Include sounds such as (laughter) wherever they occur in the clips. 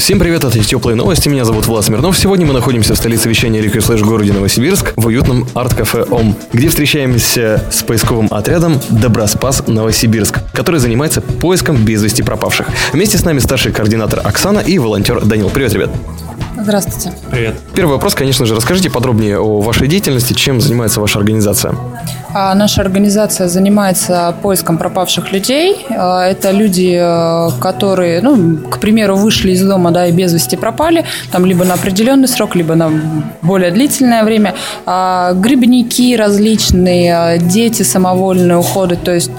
Всем привет, это Теплые новости, меня зовут Влад Смирнов. Сегодня мы находимся в столице вещания Реки Слэш городе Новосибирск в уютном арт-кафе ОМ, где встречаемся с поисковым отрядом Доброспас Новосибирск, который занимается поиском без вести пропавших. Вместе с нами старший координатор Оксана и волонтер Данил. Привет, ребят. Здравствуйте. Привет. Первый вопрос, конечно же, расскажите подробнее о вашей деятельности, чем занимается ваша организация. А наша организация занимается поиском пропавших людей. А, Это люди, э, которые, ну, к примеру, вышли из дома, да, и без вести пропали, там либо на определенный срок, либо на более длительное время. А, Грибники различные, дети самовольные уходы, то есть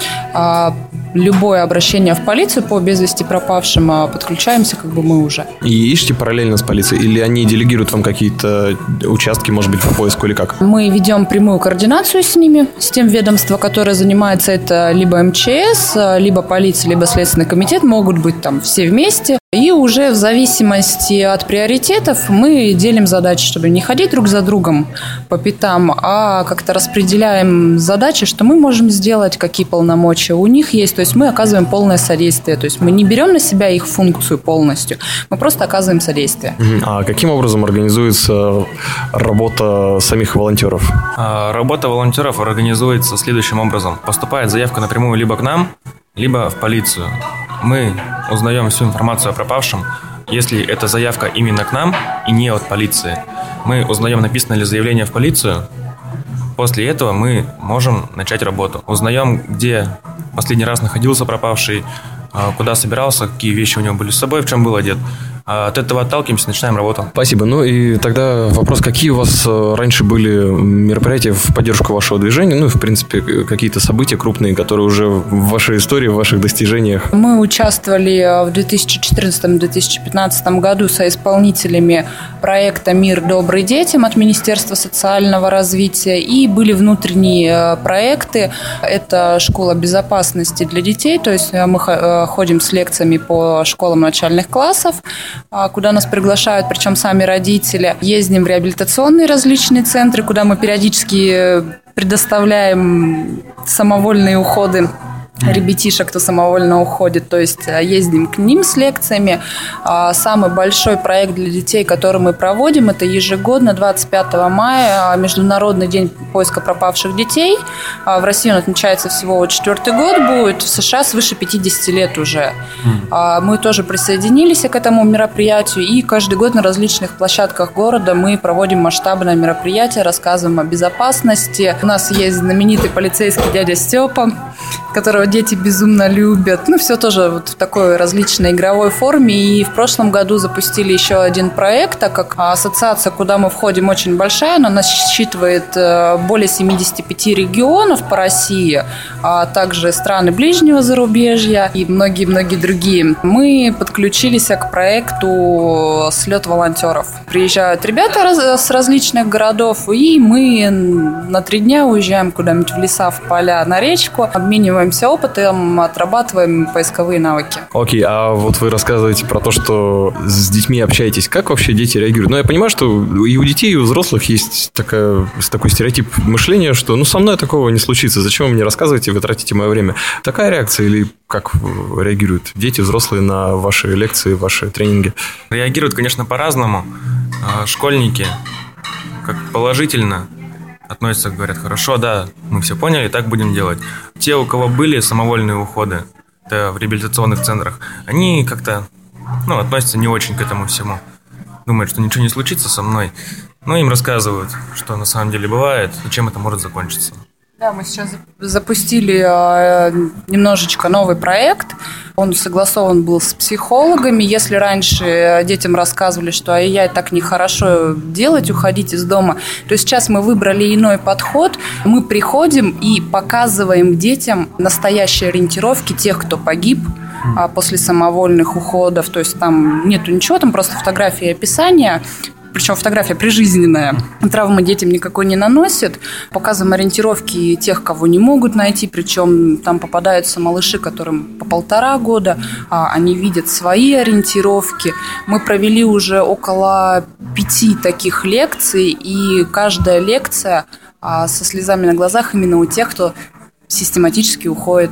любое обращение в полицию по без вести пропавшим подключаемся, как бы мы уже. И ищете параллельно с полицией? Или они делегируют вам какие-то участки, может быть, по поиску или как? Мы ведем прямую координацию с ними, с тем ведомством, которое занимается это либо МЧС, либо полиция, либо Следственный комитет, могут быть там все вместе. И уже в зависимости от приоритетов мы делим задачи, чтобы не ходить друг за другом по пятам, а как-то распределяем задачи, что мы можем сделать, какие полномочия у них есть. То есть мы оказываем полное содействие. То есть мы не берем на себя их функцию полностью, мы просто оказываем содействие. А каким образом организуется работа самих волонтеров? А, Работа волонтеров организуется следующим образом. Поступает заявка напрямую либо к нам, либо в полицию. Мы узнаем всю информацию о пропавшем. Если эта заявка именно к нам и не от полиции, мы узнаем, написано ли заявление в полицию. После этого мы можем начать работу. Узнаем, где последний раз находился пропавший, а, куда собирался, какие вещи у него были с собой, в чем был одет. А От этого отталкиваемся, начинаем работу. Спасибо. Ну и тогда вопрос, какие у вас э, раньше были мероприятия в поддержку вашего движения? Ну и, в принципе, какие-то события крупные, которые уже в вашей истории, в ваших достижениях? Мы участвовали э, в 2014-2015 году со исполнителями проекта «Мир добрый детям» от Министерства социального развития. И были внутренние э, проекты. Это школа безопасности для детей. То есть мы хо- ходим с лекциями по школам начальных классов, куда нас приглашают, причем сами родители. Ездим в реабилитационные различные центры, куда мы периодически э, предоставляем самовольные уходы ребятишек, кто самовольно уходит, то есть э, ездим к ним с лекциями. А Самый большой проект для детей, который мы проводим, это ежегодно 25 мая Международный день поиска пропавших детей. А В России он отмечается всего вот четвертый год будет, в США свыше 50 лет уже. А Мы тоже присоединились к этому мероприятию, и каждый год на различных площадках города мы проводим масштабное мероприятие, рассказываем о безопасности. У нас есть знаменитый полицейский дядя Степа, которого дети безумно любят. Ну, все тоже вот в такой различной игровой форме. И в прошлом году запустили еще один проект, так как ассоциация, куда мы входим, очень большая, она насчитывает э, более 75 регионов по России, а также страны ближнего зарубежья и многие-многие другие. Мы подключились к проекту «Слет волонтеров». Приезжают ребята раз- с различных городов, и мы на три дня уезжаем куда-нибудь в леса, в поля, на речку, обмениваемся опытом, отрабатываем поисковые навыки. Окей, а вот вы рассказываете про то, что с детьми общаетесь. Как вообще дети реагируют? Ну, я понимаю, что и у детей, и у взрослых есть такая, такой стереотип мышления, что ну, со мной такого не случится. Зачем вы мне рассказываете, вы тратите мое время? Такая реакция или как реагируют дети, взрослые на ваши лекции, ваши тренинги? Реагируют, конечно, по-разному. А, Школьники как положительно относятся, говорят, хорошо, да, мы все поняли, так будем делать. Те, у кого были самовольные уходы в реабилитационных центрах, они как-то ну, относятся не очень к этому всему. Думают, что ничего не случится со мной. Но им рассказывают, что на самом деле бывает и чем это может закончиться. Да, мы сейчас запустили э, немножечко новый проект. Он согласован был с психологами. Если раньше детям рассказывали, что ай-яй, так нехорошо делать, уходить из дома, то сейчас мы выбрали иной подход. Мы приходим и показываем детям настоящие ориентировки тех, кто погиб, а, после самовольных уходов. То есть там нету ничего, там просто фотографии и описание. Причем фотография прижизненная. Травмы детям никакой не наносит. Показываем ориентировки тех, кого не могут найти, причем там попадаются малыши, которым по полтора года, а они видят свои ориентировки. Мы провели уже около пяти таких лекций, и каждая лекция а, со слезами на глазах именно у тех, кто систематически уходит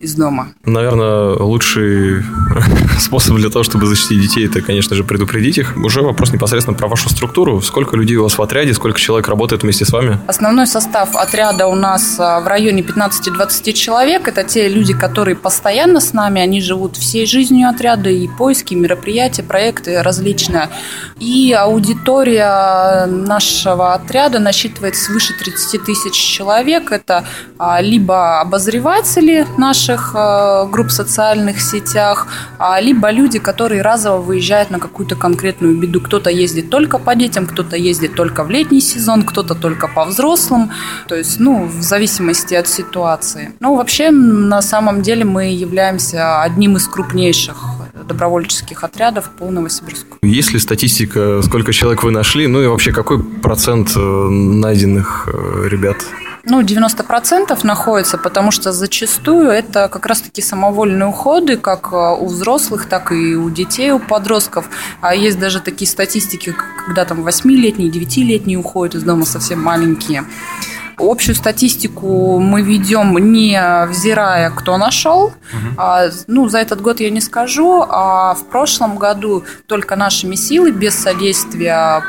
из дома. Наверное, лучший (laughs) способ для того, чтобы защитить детей, это, конечно же, предупредить их. Уже вопрос непосредственно про вашу структуру. Сколько людей у вас в отряде, сколько человек работает вместе с вами? Основной состав отряда у нас а, в районе 15-20 человек. Это те люди, которые постоянно с нами, они живут всей жизнью отряда, и поиски, и мероприятия, проекты различные. И аудитория нашего отряда насчитывает свыше 30 тысяч человек. Это а, либо обозреватели наши, наших э, групп социальных сетях, а, либо люди, которые разово выезжают на какую-то конкретную беду. Кто-то ездит только по детям, кто-то ездит только в летний сезон, кто-то только по взрослым. То есть, ну, в зависимости от ситуации. Ну, вообще, на самом деле мы являемся одним из крупнейших добровольческих отрядов по Новосибирску. Есть ли статистика, сколько человек вы нашли? Ну и вообще, какой процент э, найденных э, ребят? Ну, 90% находится, потому что зачастую это как раз-таки самовольные уходы, как а, у взрослых, так и у детей, у подростков. А есть даже такие статистики, когда там 8-летние, 9-летние уходят из дома совсем маленькие. Общую статистику мы ведем не взирая, кто нашел. Угу. А, ну, за этот год я не скажу. А в прошлом году только нашими силами, без содействия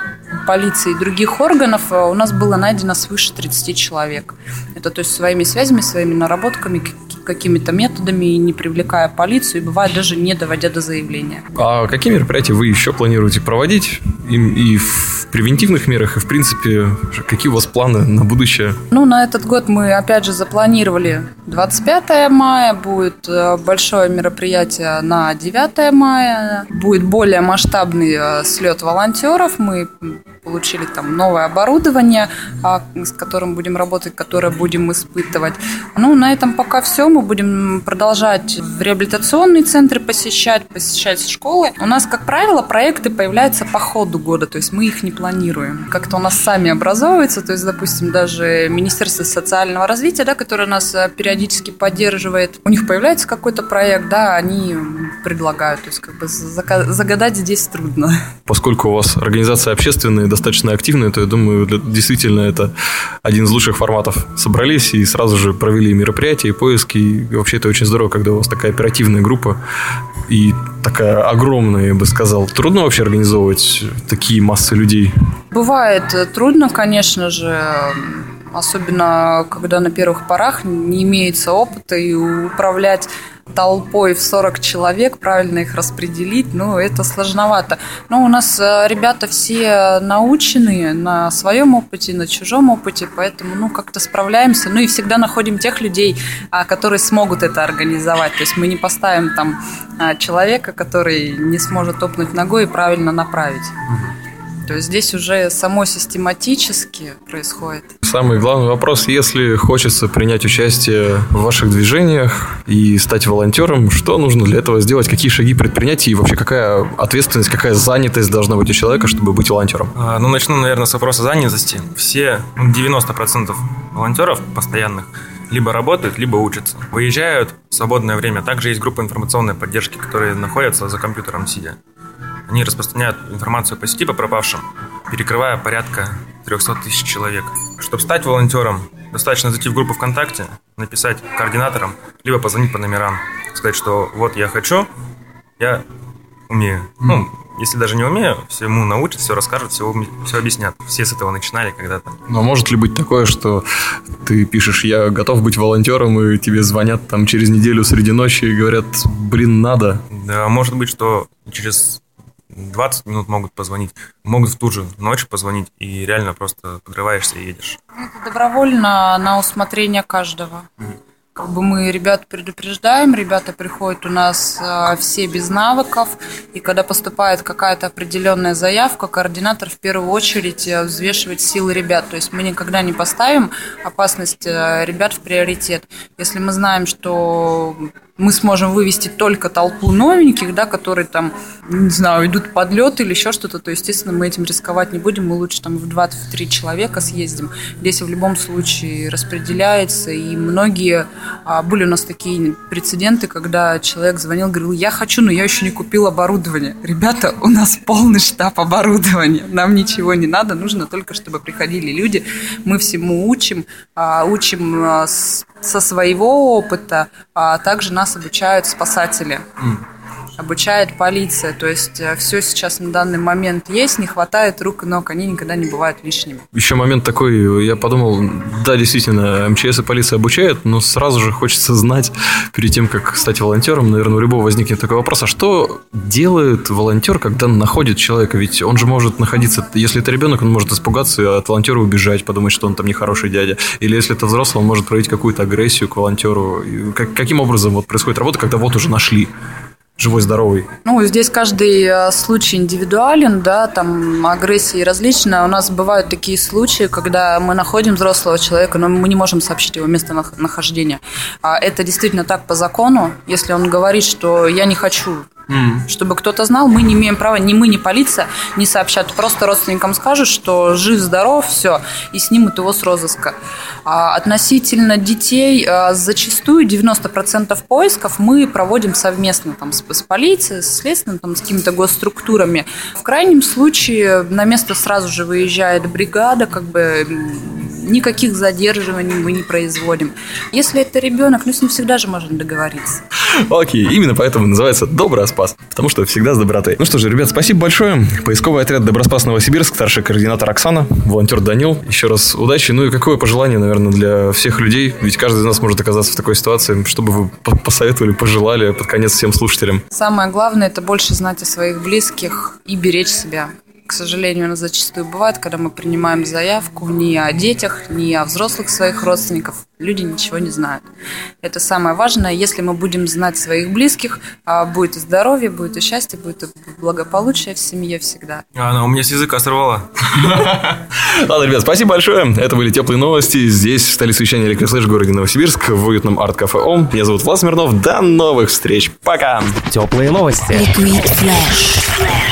полиции и других органов э, у нас было найдено свыше 30 человек. Это то есть своими связями, своими наработками, какими-то методами, не привлекая полицию, и бывает даже не доводя до заявления. А какие мероприятия вы еще планируете проводить? И, и в превентивных мерах, и в принципе, какие у вас планы на будущее? Ну, на этот год мы опять же запланировали 25 мая, будет э, большое мероприятие на 9 мая, будет более масштабный э, слет волонтеров, мы получили там новое оборудование, а, с которым будем работать, которое будем испытывать. Ну, на этом пока все. Мы будем продолжать в реабилитационные центры посещать, посещать школы. У нас, как правило, проекты появляются по ходу года, то есть мы их не планируем. Как-то у нас сами образовываются, то есть, допустим, даже Министерство социального развития, да, которое нас э, периодически поддерживает, у них появляется какой-то проект, да, они предлагают, то есть как бы загадать здесь трудно. (laughs) Поскольку у вас организация общественная, достаточно активная, то я думаю, действительно это один из лучших форматов. Собрались и сразу же провели мероприятия и поиски. И вообще это очень здорово, когда у вас такая оперативная группа и такая огромная, я бы сказал. Трудно вообще организовывать такие массы людей? Бывает э, трудно, конечно же. Особенно, когда на первых порах не имеется опыта и управлять толпой в 40 человек, правильно их распределить, ну, это сложновато. Но у нас э, ребята все наученные на своем опыте, на чужом опыте, поэтому, ну, как-то справляемся. Ну, и всегда находим тех людей, а, которые смогут это организовать. То есть мы не поставим там а, человека, который не сможет топнуть ногой и правильно направить. То есть здесь уже само систематически происходит. Самый главный вопрос, если хочется принять участие в ваших движениях и стать волонтером, что нужно для этого сделать, какие шаги предпринять и вообще какая ответственность, какая занятость должна быть у человека, чтобы быть волонтером? А, ну, начну, наверное, с вопроса занятости. Все, 90% ну, волонтеров постоянных либо работают, либо учатся. Выезжают в свободное время. Также есть группа информационной поддержки, которые находятся за компьютером сидя. Они распространяют информацию по сети по пропавшим, перекрывая порядка 300 тысяч человек. Чтобы стать волонтером, достаточно зайти в группу ВКонтакте, написать координаторам, либо позвонить по номерам, сказать, что вот я хочу, я умею. Ну, если даже не умею, всему научат, все расскажут, все, все объяснят. Все с этого начинали когда-то. Но может ли быть такое, что ты пишешь, я готов быть волонтером, и тебе звонят там через неделю среди ночи и говорят, блин, надо? Да, может быть, что через 20 минут могут позвонить, могут в ту же ночь позвонить, и реально просто подрываешься и едешь. Это добровольно на усмотрение каждого. Mm Как бы мы ребят предупреждаем, ребята приходят у нас э, все без навыков, и когда поступает какая-то определенная заявка, координатор в первую очередь э, взвешивает силы ребят. То есть мы никогда не поставим опасность э, ребят в приоритет. Если мы знаем, что мы сможем вывести только толпу новеньких, да, которые там, не знаю, идут подлет или еще что-то, то, естественно, мы этим рисковать не будем, мы лучше там в 23 человека съездим. Здесь в любом случае распределяется, и многие, были у нас такие прецеденты, когда человек звонил, говорил, я хочу, но я еще не купил оборудование. Ребята, у нас полный штаб оборудования, нам ничего не надо, нужно только, чтобы приходили люди, мы всему учим, а, учим а, со своего опыта, а также нас обучают спасатели. Mm обучает полиция. То есть э, все сейчас на данный момент есть, не хватает рук и ног, они никогда не бывают лишними. Еще момент такой, я подумал, да, действительно, МЧС и полиция обучают, но сразу же хочется знать, перед тем, как стать волонтером, наверное, у любого возникнет такой вопрос, а что делает волонтер, когда находит человека? Ведь он же может находиться, если это ребенок, он может испугаться и от волонтера убежать, подумать, что он там нехороший дядя. Или если это взрослый, он может проявить какую-то агрессию к волонтеру. Как, каким образом вот происходит работа, когда вот уже нашли? Живой, здоровый? Ну, здесь каждый э, случай индивидуален, да, там агрессии различная. У нас бывают такие случаи, когда мы находим взрослого человека, но мы не можем сообщить его местонахождение. А это действительно так по закону. Если он говорит, что я не хочу Mm. Чтобы кто-то знал, мы не имеем права, ни мы, ни полиция не сообщат. Просто родственникам скажут, что жив-здоров, все, и снимут его с розыска. А относительно детей, а, зачастую 90% поисков мы проводим совместно там, с, с полицией, с следственным, там, с какими-то госструктурами. В крайнем случае на место сразу же выезжает бригада, как бы никаких задерживаний мы не производим. Если это ребенок, ну с ним всегда же можно договориться. Окей, именно поэтому называется Доброспас, потому что всегда с добротой. Ну что же, ребят, спасибо большое. Поисковый отряд Доброспас Новосибирск, старший координатор Оксана, волонтер Данил. Еще раз удачи. Ну и какое пожелание, наверное, для всех людей, ведь каждый из нас может оказаться в такой ситуации, чтобы вы посоветовали, пожелали под конец всем слушателям. Самое главное – это больше знать о своих близких и беречь себя. К сожалению, у нас зачастую бывает, когда мы принимаем заявку ни о детях, ни о взрослых своих родственников, люди ничего не знают. Это самое важное. Если мы будем знать своих близких, а, будет и здоровье, будет и счастье, будет и благополучие в семье всегда. А, она у меня с языка сорвала. (laughs) Ладно, ребят, спасибо большое. Это были теплые новости. Здесь, в столице вещания Электрослэш в городе Новосибирск, в уютном арт-кафе ОМ. Меня зовут Влад Смирнов. До новых встреч. Пока. Теплые новости. Liquid Flash.